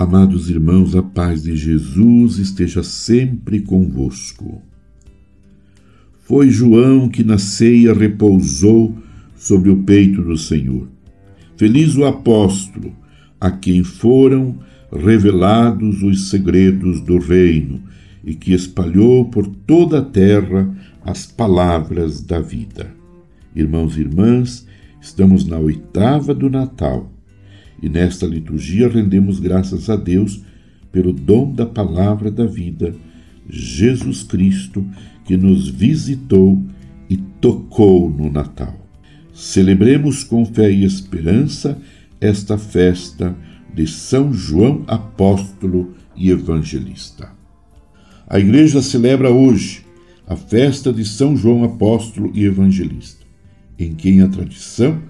Amados irmãos, a paz de Jesus esteja sempre convosco. Foi João que na ceia repousou sobre o peito do Senhor. Feliz o apóstolo a quem foram revelados os segredos do reino e que espalhou por toda a terra as palavras da vida. Irmãos e irmãs, estamos na oitava do Natal e nesta liturgia rendemos graças a Deus pelo dom da palavra da vida, Jesus Cristo, que nos visitou e tocou no Natal. Celebremos com fé e esperança esta festa de São João Apóstolo e Evangelista. A Igreja celebra hoje a festa de São João Apóstolo e Evangelista, em quem a tradição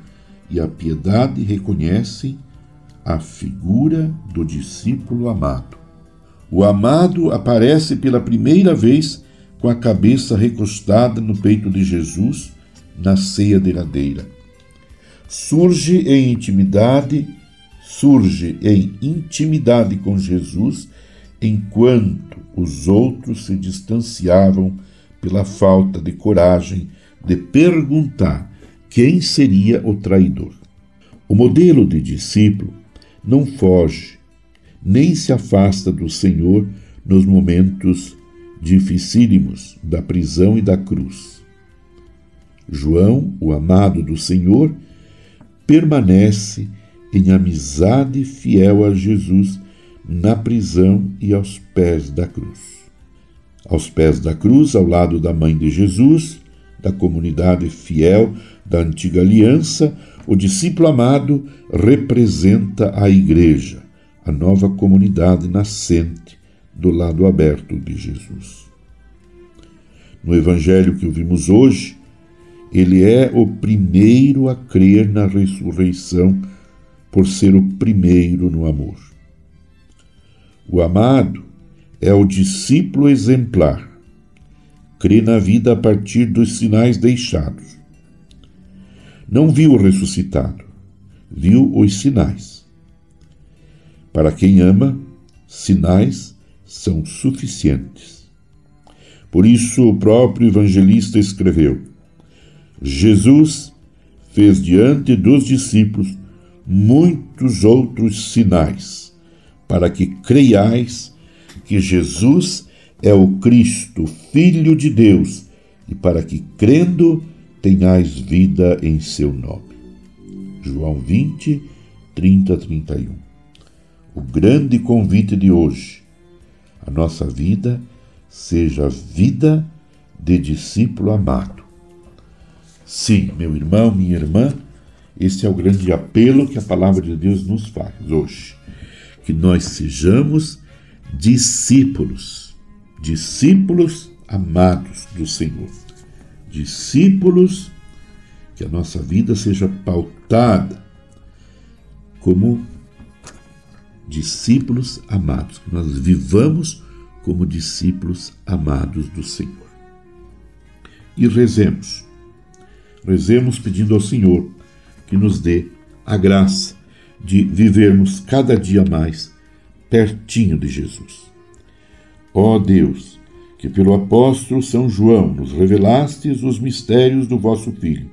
e a piedade reconhecem a figura do discípulo amado. O amado aparece pela primeira vez com a cabeça recostada no peito de Jesus na ceia derradeira. Surge em intimidade, surge em intimidade com Jesus, enquanto os outros se distanciavam pela falta de coragem de perguntar quem seria o traidor. O modelo de discípulo não foge, nem se afasta do Senhor nos momentos dificílimos da prisão e da cruz. João, o amado do Senhor, permanece em amizade fiel a Jesus na prisão e aos pés da cruz. Aos pés da cruz, ao lado da mãe de Jesus, da comunidade fiel da antiga aliança, o discípulo amado representa a Igreja, a nova comunidade nascente do lado aberto de Jesus. No Evangelho que ouvimos hoje, ele é o primeiro a crer na ressurreição por ser o primeiro no amor. O amado é o discípulo exemplar, crê na vida a partir dos sinais deixados não viu o ressuscitado, viu os sinais. Para quem ama, sinais são suficientes. Por isso, o próprio evangelista escreveu: Jesus fez diante dos discípulos muitos outros sinais, para que creiais que Jesus é o Cristo, Filho de Deus, e para que, crendo, tenhais vida em seu nome. João 20, 30, 31. O grande convite de hoje, a nossa vida seja vida de discípulo amado. Sim, meu irmão, minha irmã, esse é o grande apelo que a palavra de Deus nos faz hoje. Que nós sejamos discípulos, discípulos amados do Senhor discípulos, que a nossa vida seja pautada como discípulos amados, que nós vivamos como discípulos amados do Senhor. E rezemos. Rezemos pedindo ao Senhor que nos dê a graça de vivermos cada dia mais pertinho de Jesus. Ó Deus, que pelo apóstolo São João nos revelastes os mistérios do vosso Filho.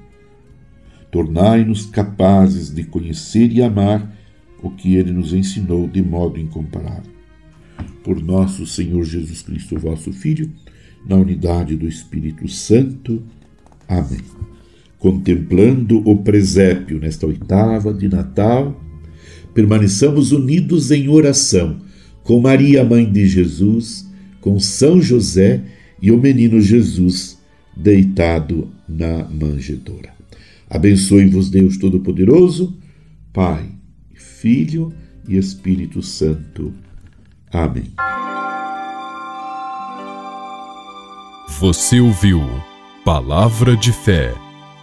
Tornai-nos capazes de conhecer e amar o que ele nos ensinou de modo incomparável. Por nosso Senhor Jesus Cristo, vosso Filho, na unidade do Espírito Santo. Amém. Contemplando o presépio nesta oitava de Natal, permaneçamos unidos em oração com Maria, mãe de Jesus com São José e o menino Jesus deitado na manjedoura. Abençoe-vos, Deus Todo-Poderoso, Pai, Filho e Espírito Santo. Amém. Você ouviu Palavra de Fé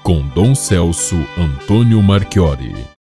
com Dom Celso Antônio Marchiori.